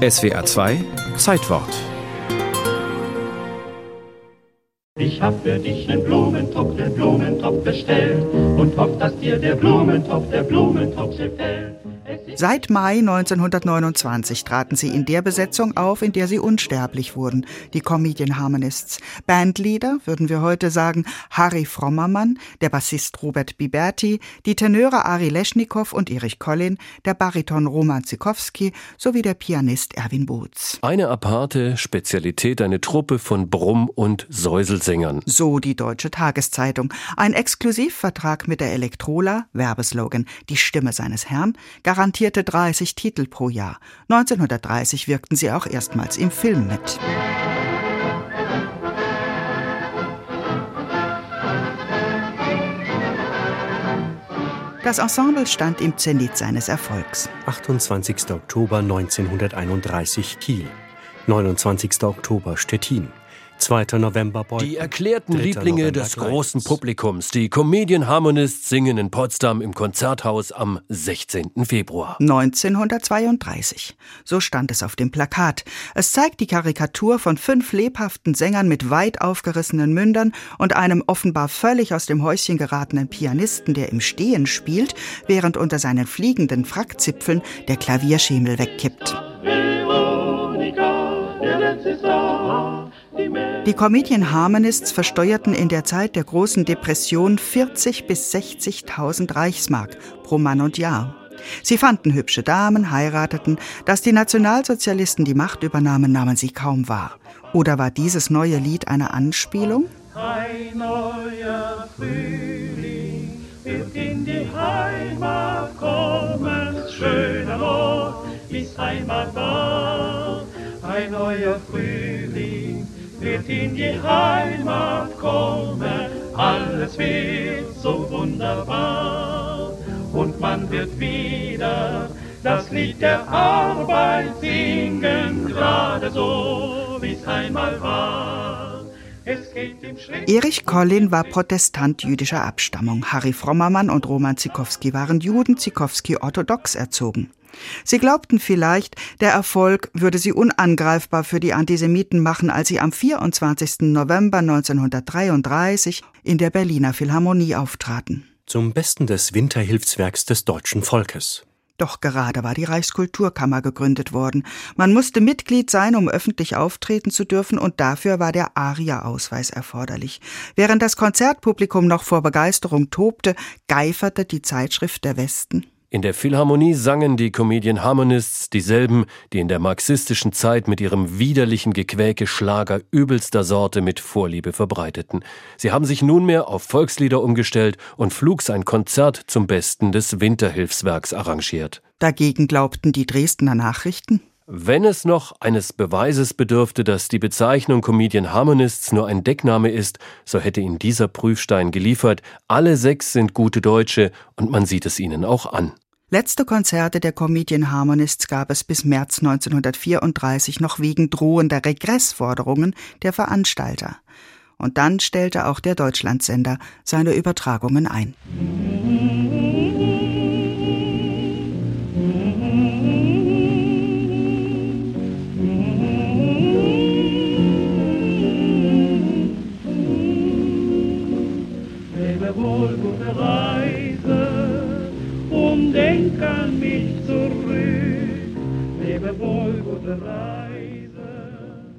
SWR 2 Zeitwort Ich hab für dich einen Blumentopf, den Blumentopf bestellt und hoff, dass dir der Blumentopf, der Blumentopf gefällt. Seit Mai 1929 traten sie in der Besetzung auf, in der sie unsterblich wurden, die Comedian Harmonists. Bandleader, würden wir heute sagen, Harry Frommermann, der Bassist Robert Biberti, die Tenöre Ari Leschnikow und Erich Collin, der Bariton Roman Zikowski sowie der Pianist Erwin Boots. Eine aparte Spezialität, eine Truppe von Brumm- und Säuselsängern. So die Deutsche Tageszeitung. Ein Exklusivvertrag mit der Elektrola, Werbeslogan, die Stimme seines Herrn, garantierte 30 Titel pro Jahr. 1930 wirkten sie auch erstmals im Film mit. Das Ensemble stand im Zenit seines Erfolgs. 28. Oktober 1931 Kiel, 29. Oktober Stettin, 2. November Beuthen. Die erklärten Lieblinge November des großen Publikums, die Comedian Harmonists singen in Potsdam im Konzerthaus am 16. Februar. 1932. So stand es auf dem Plakat. Es zeigt die Karikatur von fünf lebhaften Sängern mit weit aufgerissenen Mündern und einem offenbar völlig aus dem Häuschen geratenen Pianisten, der im Stehen spielt, während unter seinen fliegenden Frackzipfeln der Klavierschemel wegkippt. Veronika, der letzte Star. Die Comedian Harmonists versteuerten in der Zeit der großen Depression 40 bis 60.000 Reichsmark pro Mann und Jahr. Sie fanden hübsche Damen, heirateten. Dass die Nationalsozialisten die Macht übernahmen, nahmen sie kaum wahr. Oder war dieses neue Lied eine Anspielung? Ein neuer Frühling wird in die Heimat kommen. Schöner Ort ist Heimat war. Ein neuer Frühling wird in die Heimat kommen, alles wird so wunderbar und man wird wieder das Lied der Arbeit singen, gerade so, wie es einmal war. Erich Collin war Protestant jüdischer Abstammung. Harry Frommermann und Roman Zikowski waren Juden, Zikowski orthodox erzogen. Sie glaubten vielleicht, der Erfolg würde sie unangreifbar für die Antisemiten machen, als sie am 24. November 1933 in der Berliner Philharmonie auftraten. Zum Besten des Winterhilfswerks des deutschen Volkes. Doch gerade war die Reichskulturkammer gegründet worden. Man musste Mitglied sein, um öffentlich auftreten zu dürfen, und dafür war der ARIA-Ausweis erforderlich. Während das Konzertpublikum noch vor Begeisterung tobte, geiferte die Zeitschrift der Westen in der Philharmonie sangen die Comedian Harmonists dieselben, die in der marxistischen Zeit mit ihrem widerlichen Gequäke Schlager übelster Sorte mit Vorliebe verbreiteten. Sie haben sich nunmehr auf Volkslieder umgestellt und flugs ein Konzert zum Besten des Winterhilfswerks arrangiert. Dagegen glaubten die Dresdner Nachrichten, wenn es noch eines Beweises bedürfte, dass die Bezeichnung Comedian Harmonists nur ein Deckname ist, so hätte ihn dieser Prüfstein geliefert. Alle sechs sind gute Deutsche und man sieht es ihnen auch an. Letzte Konzerte der Comedian Harmonists gab es bis März 1934 noch wegen drohender Regressforderungen der Veranstalter. Und dann stellte auch der Deutschlandsender seine Übertragungen ein. Denk an mich zurück, lebe wohl, gute Reise.